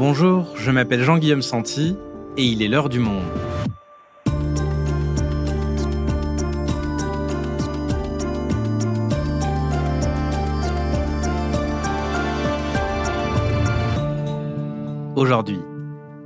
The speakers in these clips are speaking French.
Bonjour, je m'appelle Jean-Guillaume Santi et il est l'heure du monde. Aujourd'hui,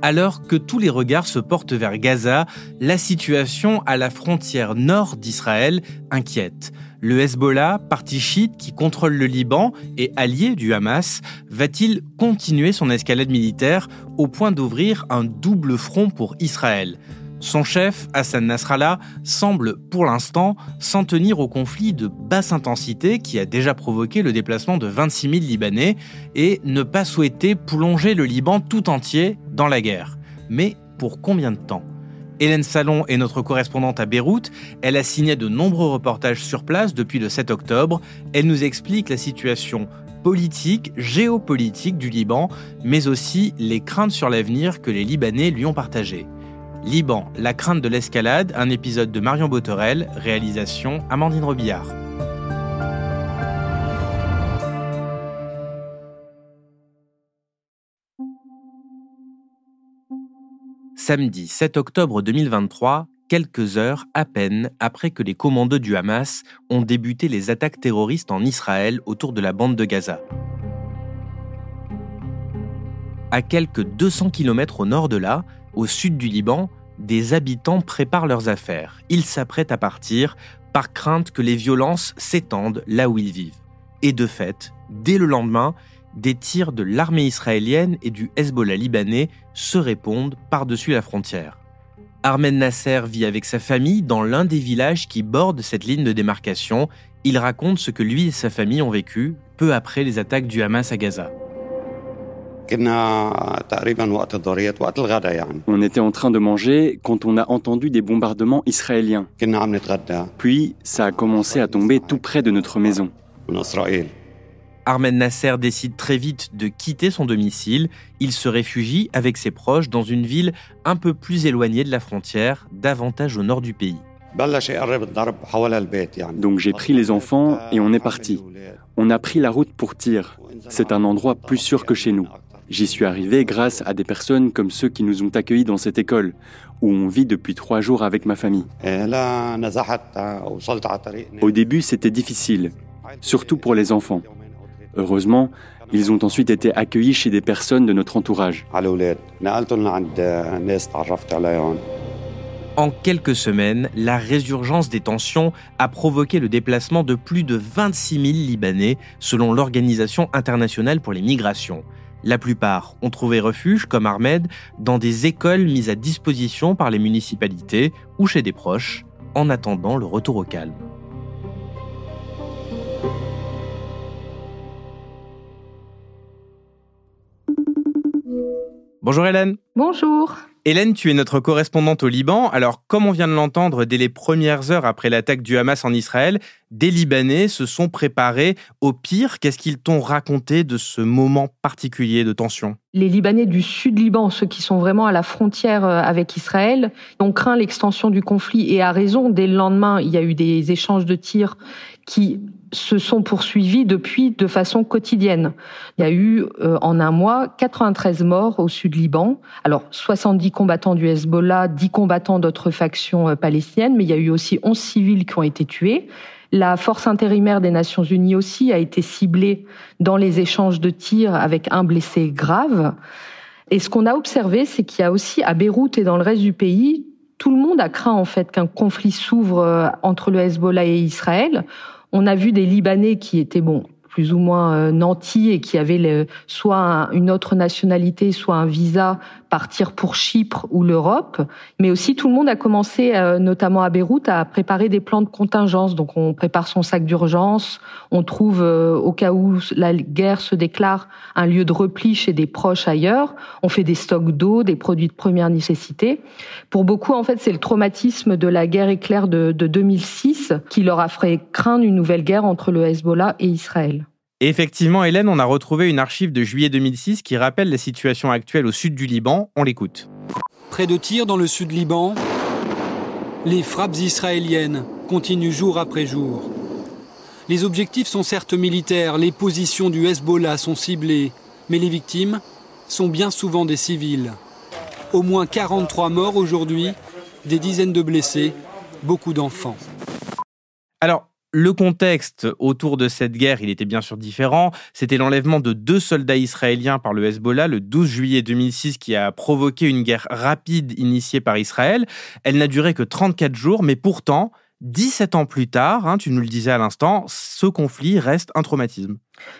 alors que tous les regards se portent vers Gaza, la situation à la frontière nord d'Israël inquiète. Le Hezbollah, parti chiite qui contrôle le Liban et allié du Hamas, va-t-il continuer son escalade militaire au point d'ouvrir un double front pour Israël? Son chef, Hassan Nasrallah, semble pour l'instant s'en tenir au conflit de basse intensité qui a déjà provoqué le déplacement de 26 000 Libanais et ne pas souhaiter plonger le Liban tout entier dans la guerre. Mais pour combien de temps? Hélène Salon est notre correspondante à Beyrouth. Elle a signé de nombreux reportages sur place depuis le 7 octobre. Elle nous explique la situation politique, géopolitique du Liban, mais aussi les craintes sur l'avenir que les Libanais lui ont partagées. Liban, la crainte de l'escalade, un épisode de Marion Botorel, réalisation Amandine Robillard. Samedi 7 octobre 2023, quelques heures à peine après que les commandos du Hamas ont débuté les attaques terroristes en Israël autour de la bande de Gaza. À quelques 200 km au nord de là, au sud du Liban, des habitants préparent leurs affaires. Ils s'apprêtent à partir par crainte que les violences s'étendent là où ils vivent. Et de fait, dès le lendemain, des tirs de l'armée israélienne et du Hezbollah libanais se répondent par-dessus la frontière. Armen Nasser vit avec sa famille dans l'un des villages qui bordent cette ligne de démarcation. Il raconte ce que lui et sa famille ont vécu peu après les attaques du Hamas à Gaza. On était en train de manger quand on a entendu des bombardements israéliens. Puis, ça a commencé à tomber tout près de notre maison. Armen Nasser décide très vite de quitter son domicile. Il se réfugie avec ses proches dans une ville un peu plus éloignée de la frontière, davantage au nord du pays. Donc j'ai pris les enfants et on est parti. On a pris la route pour Tyr. C'est un endroit plus sûr que chez nous. J'y suis arrivé grâce à des personnes comme ceux qui nous ont accueillis dans cette école, où on vit depuis trois jours avec ma famille. Au début, c'était difficile, surtout pour les enfants. Heureusement, ils ont ensuite été accueillis chez des personnes de notre entourage. En quelques semaines, la résurgence des tensions a provoqué le déplacement de plus de 26 000 Libanais, selon l'Organisation internationale pour les migrations. La plupart ont trouvé refuge, comme Ahmed, dans des écoles mises à disposition par les municipalités ou chez des proches, en attendant le retour au calme. Bonjour Hélène. Bonjour. Hélène, tu es notre correspondante au Liban. Alors, comme on vient de l'entendre, dès les premières heures après l'attaque du Hamas en Israël, des Libanais se sont préparés au pire. Qu'est-ce qu'ils t'ont raconté de ce moment particulier de tension? Les Libanais du sud Liban, ceux qui sont vraiment à la frontière euh, avec Israël, ont craint l'extension du conflit et à raison. Dès le lendemain, il y a eu des échanges de tirs qui se sont poursuivis depuis de façon quotidienne. Il y a eu euh, en un mois 93 morts au sud Liban. Alors 70 combattants du Hezbollah, 10 combattants d'autres factions euh, palestiniennes, mais il y a eu aussi 11 civils qui ont été tués. La force intérimaire des Nations Unies aussi a été ciblée dans les échanges de tirs avec un blessé grave. Et ce qu'on a observé, c'est qu'il y a aussi à Beyrouth et dans le reste du pays, tout le monde a craint en fait qu'un conflit s'ouvre euh, entre le Hezbollah et Israël. On a vu des Libanais qui étaient bon plus ou moins euh, nantis et qui avaient soit une autre nationalité, soit un visa partir pour Chypre ou l'Europe, mais aussi tout le monde a commencé, euh, notamment à Beyrouth, à préparer des plans de contingence. Donc on prépare son sac d'urgence, on trouve euh, au cas où la guerre se déclare un lieu de repli chez des proches ailleurs, on fait des stocks d'eau, des produits de première nécessité. Pour beaucoup, en fait, c'est le traumatisme de la guerre éclair de, de 2006 qui leur a fait craindre une nouvelle guerre entre le Hezbollah et Israël effectivement, Hélène, on a retrouvé une archive de juillet 2006 qui rappelle la situation actuelle au sud du Liban. On l'écoute. Près de Tyr, dans le sud Liban, les frappes israéliennes continuent jour après jour. Les objectifs sont certes militaires, les positions du Hezbollah sont ciblées, mais les victimes sont bien souvent des civils. Au moins 43 morts aujourd'hui, des dizaines de blessés, beaucoup d'enfants. Alors, le contexte autour de cette guerre, il était bien sûr différent. C'était l'enlèvement de deux soldats israéliens par le Hezbollah le 12 juillet 2006 qui a provoqué une guerre rapide initiée par Israël. Elle n'a duré que 34 jours, mais pourtant, 17 ans plus tard, hein, tu nous le disais à l'instant, ce conflit reste un traumatisme.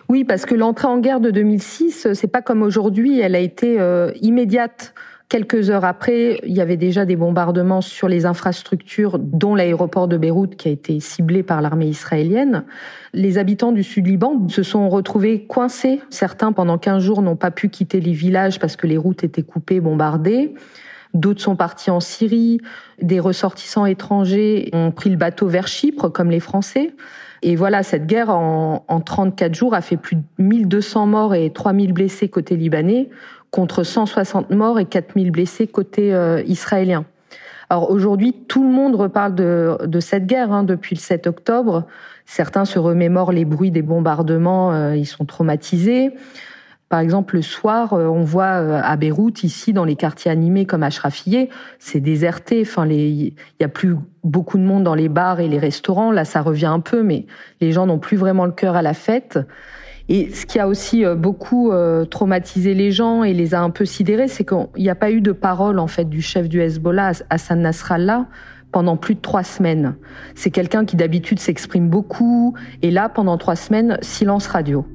Oui, parce que l'entrée en guerre de 2006, c'est pas comme aujourd'hui, elle a été euh, immédiate. Quelques heures après, il y avait déjà des bombardements sur les infrastructures, dont l'aéroport de Beyrouth qui a été ciblé par l'armée israélienne. Les habitants du sud Liban se sont retrouvés coincés. Certains, pendant 15 jours, n'ont pas pu quitter les villages parce que les routes étaient coupées, bombardées. D'autres sont partis en Syrie. Des ressortissants étrangers ont pris le bateau vers Chypre, comme les Français. Et voilà, cette guerre en, en 34 jours a fait plus de 1200 morts et 3000 blessés côté libanais contre 160 morts et 4000 blessés côté euh, israélien. Alors aujourd'hui, tout le monde reparle de, cette guerre hein, depuis le 7 octobre. Certains se remémorent les bruits des bombardements, euh, ils sont traumatisés. Par exemple, le soir, euh, on voit à Beyrouth, ici, dans les quartiers animés comme Ashrafiyeh, c'est déserté. Enfin, il y a plus beaucoup de monde dans les bars et les restaurants. Là, ça revient un peu, mais les gens n'ont plus vraiment le cœur à la fête. Et ce qui a aussi euh, beaucoup euh, traumatisé les gens et les a un peu sidérés, c'est qu'il n'y a pas eu de parole en fait du chef du Hezbollah, Hassan Nasrallah, pendant plus de trois semaines. C'est quelqu'un qui d'habitude s'exprime beaucoup, et là, pendant trois semaines, silence radio.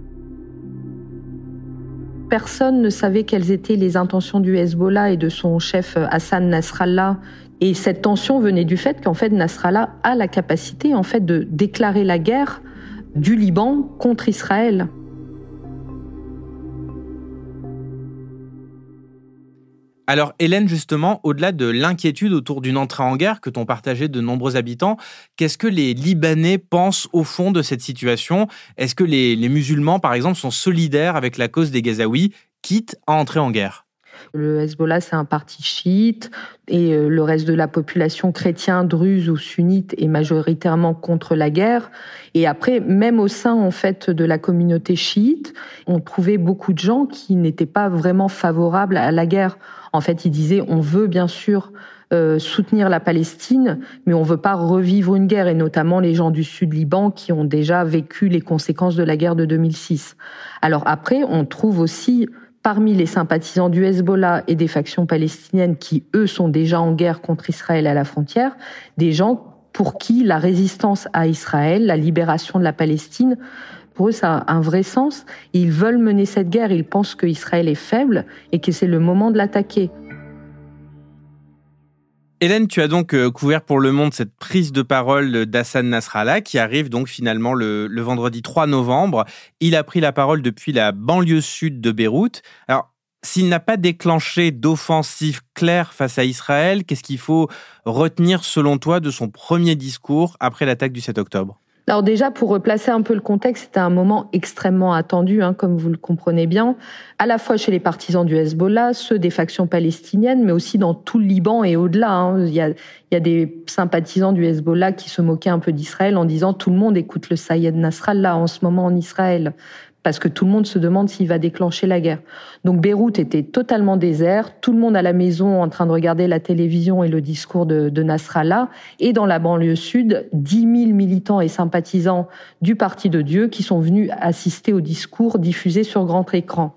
Personne ne savait quelles étaient les intentions du Hezbollah et de son chef euh, Hassan Nasrallah. Et cette tension venait du fait qu'en fait Nasrallah a la capacité en fait de déclarer la guerre du Liban contre Israël. Alors Hélène, justement, au-delà de l'inquiétude autour d'une entrée en guerre que t'ont partagé de nombreux habitants, qu'est-ce que les Libanais pensent au fond de cette situation? Est-ce que les, les musulmans, par exemple, sont solidaires avec la cause des Gazaouis, quitte à entrer en guerre? Le Hezbollah, c'est un parti chiite et euh, le reste de la population chrétienne, druze ou sunnite est majoritairement contre la guerre. Et après, même au sein en fait de la communauté chiite, on trouvait beaucoup de gens qui n'étaient pas vraiment favorables à la guerre. En fait, ils disaient on veut bien sûr euh, soutenir la Palestine, mais on veut pas revivre une guerre, et notamment les gens du sud Liban qui ont déjà vécu les conséquences de la guerre de 2006. Alors après, on trouve aussi parmi les sympathisants du Hezbollah et des factions palestiniennes qui, eux, sont déjà en guerre contre Israël à la frontière, des gens pour qui la résistance à Israël, la libération de la Palestine, pour eux, ça a un vrai sens. Ils veulent mener cette guerre, ils pensent qu'Israël est faible et que c'est le moment de l'attaquer. Hélène, tu as donc euh, couvert pour Le Monde cette prise de parole d'Hassan Nasrallah qui arrive donc finalement le, le, vendredi 3 novembre. Il a pris la parole depuis la banlieue sud de Beyrouth. Alors, s'il n'a pas déclenché d'offensive claire face à Israël, qu'est-ce qu'il faut retenir selon toi de son premier discours après l'attaque du 7 octobre? Alors déjà, pour replacer un peu le contexte, c'était un moment extrêmement attendu, hein, comme vous le comprenez bien, à la fois chez les partisans du Hezbollah, ceux des factions palestiniennes, mais aussi dans tout le Liban et au-delà. Hein. Il, y a, il y a des sympathisants du Hezbollah qui se moquaient un peu d'Israël en disant tout le monde écoute le Sayed Nasrallah en ce moment en Israël parce que tout le monde se demande s'il va déclencher la guerre. Donc Beyrouth était totalement désert, tout le monde à la maison en train de regarder la télévision et le discours de, Nasrallah, et dans la banlieue sud, 10 000 militants et sympathisants du Parti de Dieu qui sont venus assister au discours diffusé sur grand écran.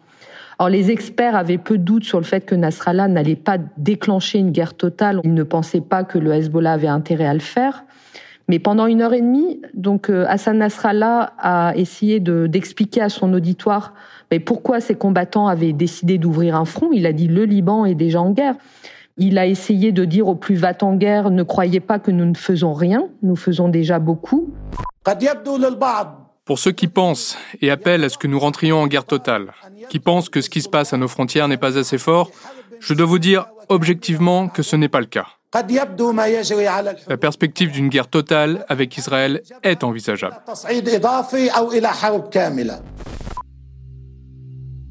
Alors les experts avaient peu de doutes sur le fait que Nasrallah n'allait pas déclencher une guerre totale. Ils ne pensaient pas que le Hezbollah avait intérêt à le faire. Mais pendant une heure et demie, donc euh, Hassan Nasrallah a essayé d'expliquer à son auditoire mais pourquoi ces combattants avaient décidé d'ouvrir un front. Il a dit le Liban est déjà en guerre. Il a essayé de dire aux plus va en guerre ne croyez pas que nous ne faisons rien, nous faisons déjà beaucoup. Pour ceux qui pensent et appellent à ce que nous rentrions en guerre totale, qui pensent que ce qui se passe à nos frontières n'est pas assez fort, je dois vous dire objectivement que ce n'est pas le cas. La perspective d'une guerre totale avec Israël est envisageable.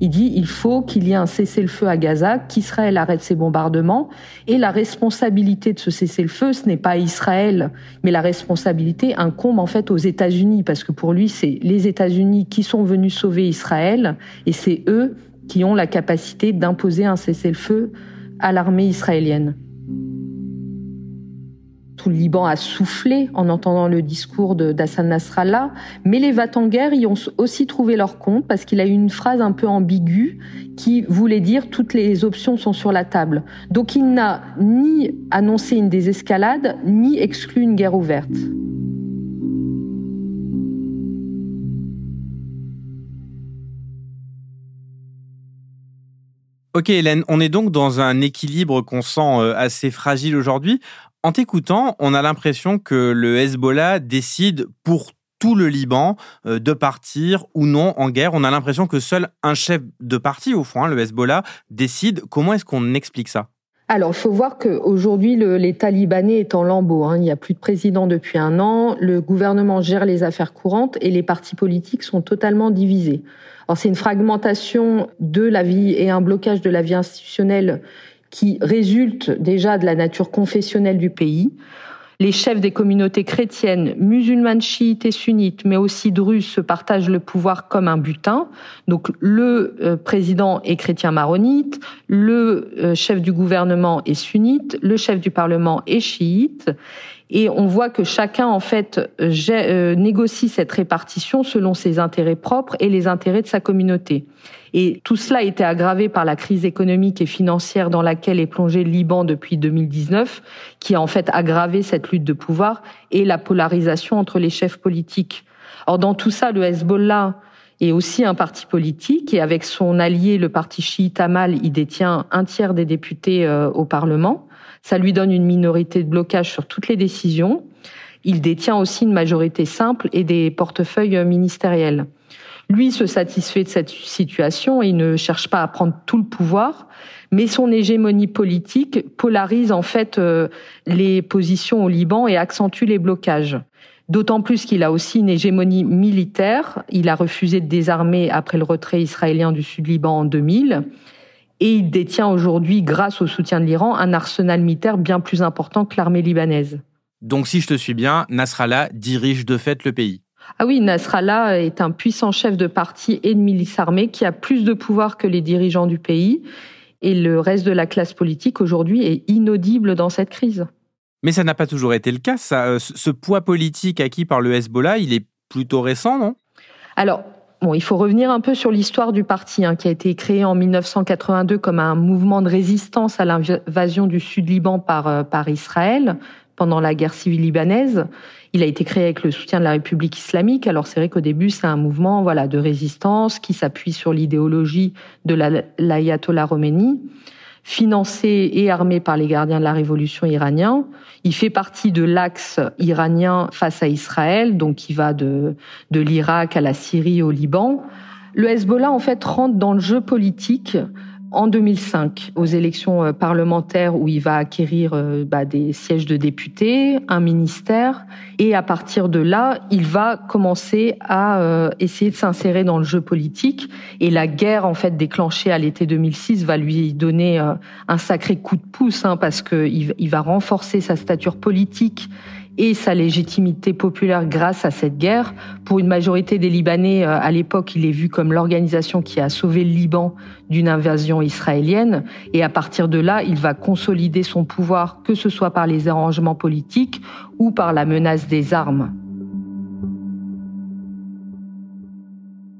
Il dit il faut qu'il y ait un cessez-le-feu à Gaza, qu'Israël arrête ses bombardements. Et la responsabilité de ce cessez-le-feu, ce n'est pas Israël, mais la responsabilité incombe en fait aux États-Unis, parce que pour lui, c'est les États-Unis qui sont venus sauver Israël, et c'est eux qui ont la capacité d'imposer un cessez-le-feu à l'armée israélienne. Le Liban a soufflé en entendant le discours d'Hassan Nasrallah, mais les Vatanguers y ont aussi trouvé leur compte parce qu'il a eu une phrase un peu ambiguë qui voulait dire toutes les options sont sur la table. Donc il n'a ni annoncé une désescalade, ni exclu une guerre ouverte. Ok Hélène, on est donc dans un équilibre qu'on sent euh, assez fragile aujourd'hui. En t'écoutant, on a l'impression que le Hezbollah décide pour tout le Liban euh, de partir ou non en guerre. On a l'impression que seul un chef de parti, au fond, hein, le Hezbollah, décide. Comment est-ce qu'on explique ça? Alors, il faut voir qu'aujourd'hui, l'État libanais est en lambeau. Hein. Il n'y a plus de président depuis un an. Le gouvernement gère les affaires courantes et les partis politiques sont totalement divisés. C'est une fragmentation de la vie et un blocage de la vie institutionnelle qui résulte déjà de la nature confessionnelle du pays. Les chefs des communautés chrétiennes, musulmanes, chiites et sunnites, mais aussi druzes, se partagent le pouvoir comme un butin. Donc le euh, président est chrétien maronite, le euh, chef du gouvernement est sunnite, le chef du parlement est chiite. Et on voit que chacun, en fait, euh, négocie cette répartition selon ses intérêts propres et les intérêts de sa communauté. Et tout cela a été aggravé par la crise économique et financière dans laquelle est plongé le Liban depuis 2019, qui a en fait aggravé cette lutte de pouvoir et la polarisation entre les chefs politiques. Or, dans tout ça, le Hezbollah est aussi un parti politique et avec son allié, le parti chiite Amal, il détient un tiers des députés euh, au Parlement. Ça lui donne une minorité de blocage sur toutes les décisions. Il détient aussi une majorité simple et des portefeuilles ministériels. Lui se satisfait de cette situation et ne cherche pas à prendre tout le pouvoir, mais son hégémonie politique polarise en fait euh, les positions au Liban et accentue les blocages. D'autant plus qu'il a aussi une hégémonie militaire. Il a refusé de désarmer après le retrait israélien du Sud-Liban en 2000. Et il détient aujourd'hui, grâce au soutien de l'Iran, un arsenal militaire bien plus important que l'armée libanaise. Donc si je te suis bien, Nasrallah dirige de fait le pays. Ah oui, Nasrallah est un puissant chef de parti et de milice armée qui a plus de pouvoir que les dirigeants du pays. Et le reste de la classe politique aujourd'hui est inaudible dans cette crise. Mais ça n'a pas toujours été le cas. Euh, ce poids politique acquis par le Hezbollah, il est plutôt récent, non? Alors, Bon, il faut revenir un peu sur l'histoire du parti, hein, qui a été créé en 1982 comme un mouvement de résistance à l'invasion du Sud-Liban par, euh, par Israël pendant la guerre civile libanaise. Il a été créé avec le soutien de la République islamique. Alors c'est vrai qu'au début c'est un mouvement voilà de résistance qui s'appuie sur l'idéologie de l'ayatollah Khomeini, financé et armé par les gardiens de la révolution iranien. Il fait partie de l'axe iranien face à Israël, donc qui va de de l'Irak à la Syrie au Liban. Le Hezbollah en fait rentre dans le jeu politique en 2005 aux élections euh, parlementaires où il va acquérir euh, bah, des sièges de députés, un ministère, et à partir de là, il va commencer à euh, essayer de s'insérer dans le jeu politique. Et la guerre en fait déclenchée à l'été 2006 va lui donner un sacré coup de pouce hein, parce qu'il il va renforcer sa stature politique et sa légitimité populaire grâce à cette guerre. Pour une majorité des Libanais, à l'époque, il est vu comme l'organisation qui a sauvé le Liban d'une invasion israélienne. Et à partir de là, il va consolider son pouvoir, que ce soit par les arrangements politiques ou par la menace des armes.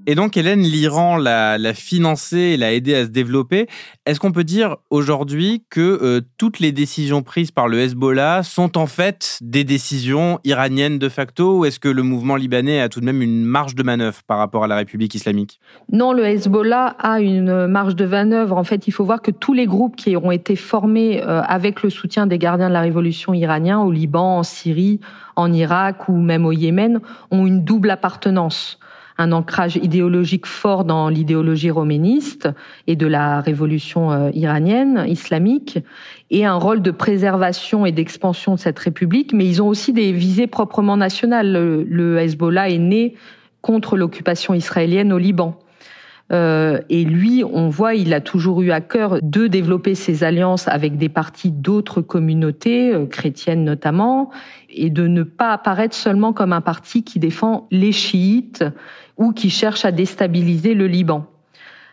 Et donc, Hélène, l'Iran l'a, financé et l'a aidé à se développer. Est-ce qu'on peut dire aujourd'hui que euh, toutes les décisions prises par le Hezbollah sont en fait des décisions iraniennes de facto ou est-ce que le mouvement libanais a tout de même une marge de manœuvre par rapport à la République islamique? Non, le Hezbollah a une marge de manœuvre. En fait, il faut voir que tous les groupes qui ont été formés euh, avec le soutien des gardiens de la révolution iranien au Liban, en Syrie, en Irak ou même au Yémen ont une double appartenance un ancrage idéologique fort dans l'idéologie roméniste et de la révolution euh, iranienne, islamique, et un rôle de préservation et d'expansion de cette république, mais ils ont aussi des visées proprement nationales. Le, Hezbollah est né contre l'occupation israélienne au Liban. Euh, et lui, on voit, il a toujours eu à cœur de développer ses alliances avec des partis d'autres communautés, euh, chrétiennes notamment, et de ne pas apparaître seulement comme un parti qui défend les chiites ou qui cherche à déstabiliser le Liban.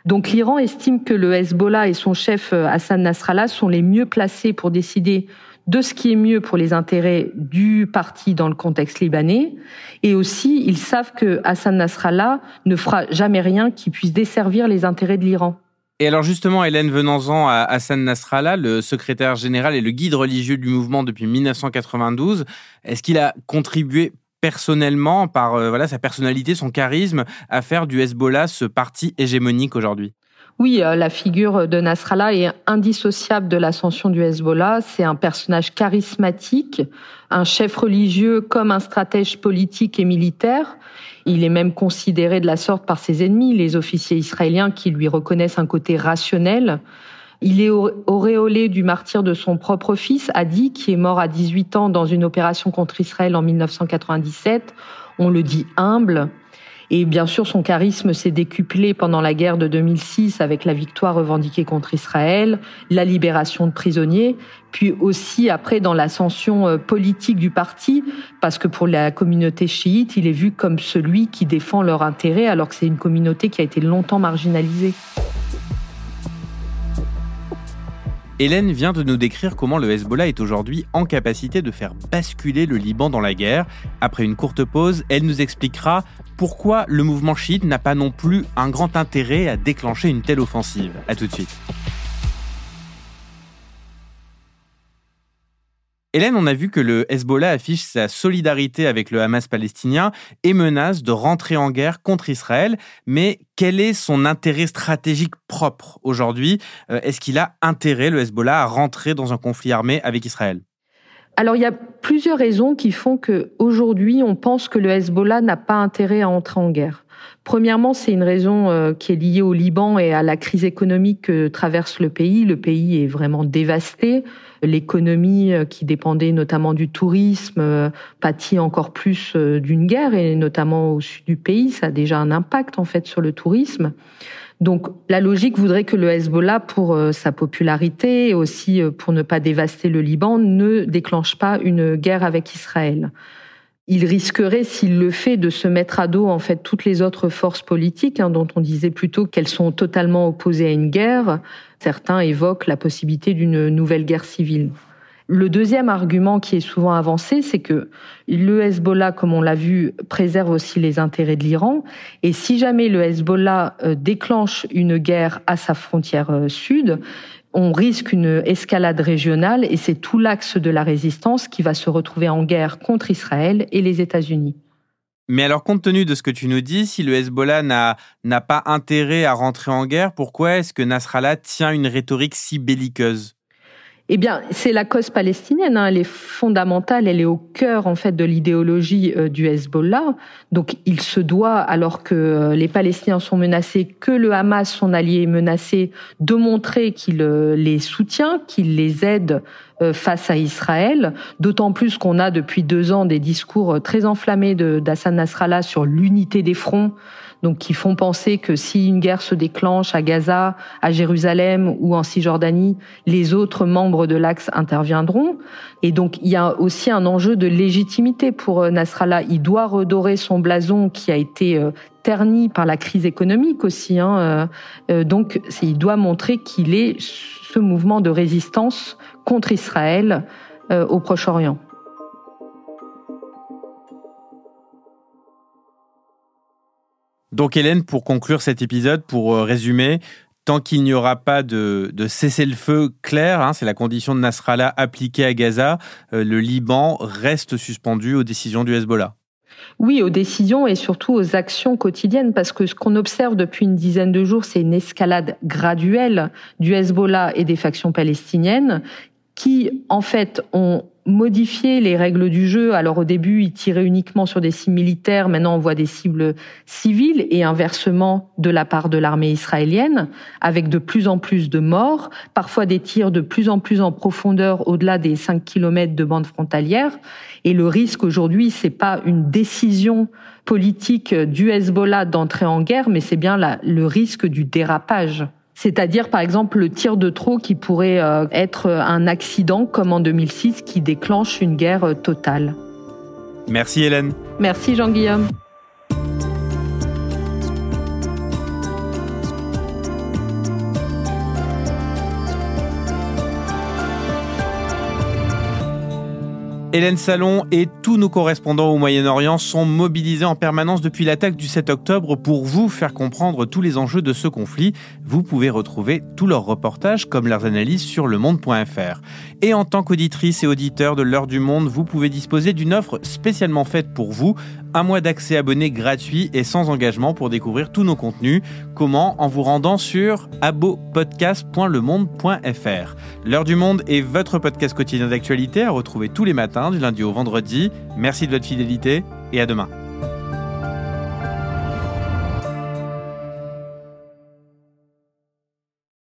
Donc l'Iran estime que le Hezbollah et son chef euh, Hassan Nasrallah sont les mieux placés pour décider de ce qui est mieux pour les intérêts du parti dans le contexte libanais. Et aussi, ils savent que Hassan Nasrallah ne fera jamais rien qui puisse desservir les intérêts de l'Iran. Et alors justement, Hélène venant-en à Hassan Nasrallah, le secrétaire général et le guide religieux du mouvement depuis 1992, est-ce qu'il a contribué personnellement, par euh, voilà sa personnalité, son charisme, à faire du Hezbollah ce parti hégémonique aujourd'hui? Oui, euh, la figure de Nasrallah est indissociable de l'ascension du Hezbollah. C'est un personnage charismatique, un chef religieux comme un stratège politique et militaire. Il est même considéré de la sorte par ses ennemis, les officiers israéliens qui lui reconnaissent un côté rationnel. Il est auréolé du martyr de son propre fils, Adi, qui est mort à 18 ans dans une opération contre Israël en 1997. On le dit humble. Et bien sûr, son charisme s'est décuplé pendant la guerre de 2006 avec la victoire revendiquée contre Israël, la libération de prisonniers, puis aussi après dans l'ascension euh, politique du parti, parce que pour la communauté chiite, il est vu comme celui qui défend leur intérêt, alors que c'est une communauté qui a été longtemps marginalisée. Hélène vient de nous décrire comment le Hezbollah est aujourd'hui en capacité de faire basculer le Liban dans la guerre. Après une courte pause, elle nous expliquera pourquoi le mouvement chiite n'a pas non plus un grand intérêt à déclencher une telle offensive. A tout de suite. Hélène, on a vu que le Hezbollah affiche sa solidarité avec le Hamas palestinien et menace de rentrer en guerre contre Israël. Mais quel est son intérêt stratégique propre aujourd'hui? Euh, Est-ce qu'il a intérêt, le Hezbollah, à rentrer dans un conflit armé avec Israël? Alors il y a plusieurs raisons qui font que aujourd'hui on pense que le Hezbollah n'a pas intérêt à entrer en guerre. Premièrement, c'est une raison euh, qui est liée au Liban et à la crise économique que traverse le pays. Le pays est vraiment dévasté. L'économie euh, qui dépendait notamment du tourisme euh, pâtit encore plus d'une guerre et notamment au sud du pays. Ça a déjà un impact en fait sur le tourisme. Donc la logique voudrait que le Hezbollah, pour sa popularité et aussi pour ne pas dévaster le Liban, ne déclenche pas une guerre avec Israël il risquerait, s'il le fait, de se mettre à dos en fait toutes les autres forces politiques, hein, dont on disait plutôt qu'elles sont totalement opposées à une guerre. Certains évoquent la possibilité d'une nouvelle guerre civile. Le deuxième argument qui est souvent avancé, c'est que le Hezbollah, comme on l'a vu, préserve aussi les intérêts de l'Iran. Et si jamais le Hezbollah euh, déclenche une guerre à sa frontière euh, sud, on risque une escalade régionale et c'est tout l'axe de la résistance qui va se retrouver en guerre contre Israël et les États-Unis. Mais alors, compte tenu de ce que tu nous dis, si le Hezbollah n'a pas intérêt à rentrer en guerre, pourquoi est-ce que Nasrallah tient une rhétorique si belliqueuse? Eh bien, c'est la cause palestinienne. Hein. Elle est fondamentale. Elle est au cœur en fait de l'idéologie euh, du Hezbollah. Donc, il se doit, alors que euh, les Palestiniens sont menacés, que le Hamas, son allié, est menacé, de montrer qu'il euh, les soutient, qu'il les aide face à Israël. D'autant plus qu'on a depuis deux ans des discours très enflammés d'Hassan Nasrallah sur l'unité des fronts donc qui font penser que si une guerre se déclenche à Gaza, à Jérusalem ou en Cisjordanie, les autres membres de l'Axe interviendront. Et donc il y a aussi un enjeu de légitimité pour euh, Nasrallah. Il doit redorer son blason qui a été euh, terni par la crise économique aussi. Hein. Euh, donc il doit montrer qu'il est ce mouvement de résistance contre Israël au Proche-Orient. Donc Hélène, pour conclure cet épisode, pour euh, résumer, tant qu'il n'y aura pas de, cessez-le-feu clair, hein, c'est la condition de Nasrallah appliquée à Gaza, euh, le Liban reste suspendu aux décisions du Hezbollah. Oui, aux décisions et surtout aux actions quotidiennes, parce que ce qu'on observe depuis une dizaine de jours, c'est une escalade graduelle du Hezbollah et des factions palestiniennes qui, en fait, ont modifié les règles du jeu. Alors au début, ils tiraient uniquement sur des cibles militaires, maintenant on voit des cibles civiles et inversement de la part de l'armée israélienne, avec de plus en plus de morts, parfois des tirs de plus en plus en profondeur au-delà des 5 kilomètres de bande frontalière. Et le risque aujourd'hui, c'est pas une décision politique du Hezbollah d'entrer en guerre, mais c'est bien le risque du dérapage c'est-à-dire par exemple le tir de trop qui pourrait euh, être un accident comme en 2006 qui déclenche une guerre euh, totale. Merci Hélène. Merci Jean-Guillaume. Hélène Salon et tous nos correspondants au Moyen-Orient sont mobilisés en permanence depuis l'attaque du 7 octobre pour vous faire comprendre tous les enjeux de ce conflit. Vous pouvez retrouver tous leurs reportages comme leurs analyses sur lemonde.fr. Et en tant qu'auditrice et auditeur de l'heure du monde, vous pouvez disposer d'une offre spécialement faite pour vous, un mois d'accès abonné gratuit et sans engagement pour découvrir tous nos contenus. Comment? En vous rendant sur abopodcast.lemonde.fr. L'heure du monde est votre podcast quotidien d'actualité à retrouver tous les matins du lundi au vendredi. Merci de votre fidélité et à demain.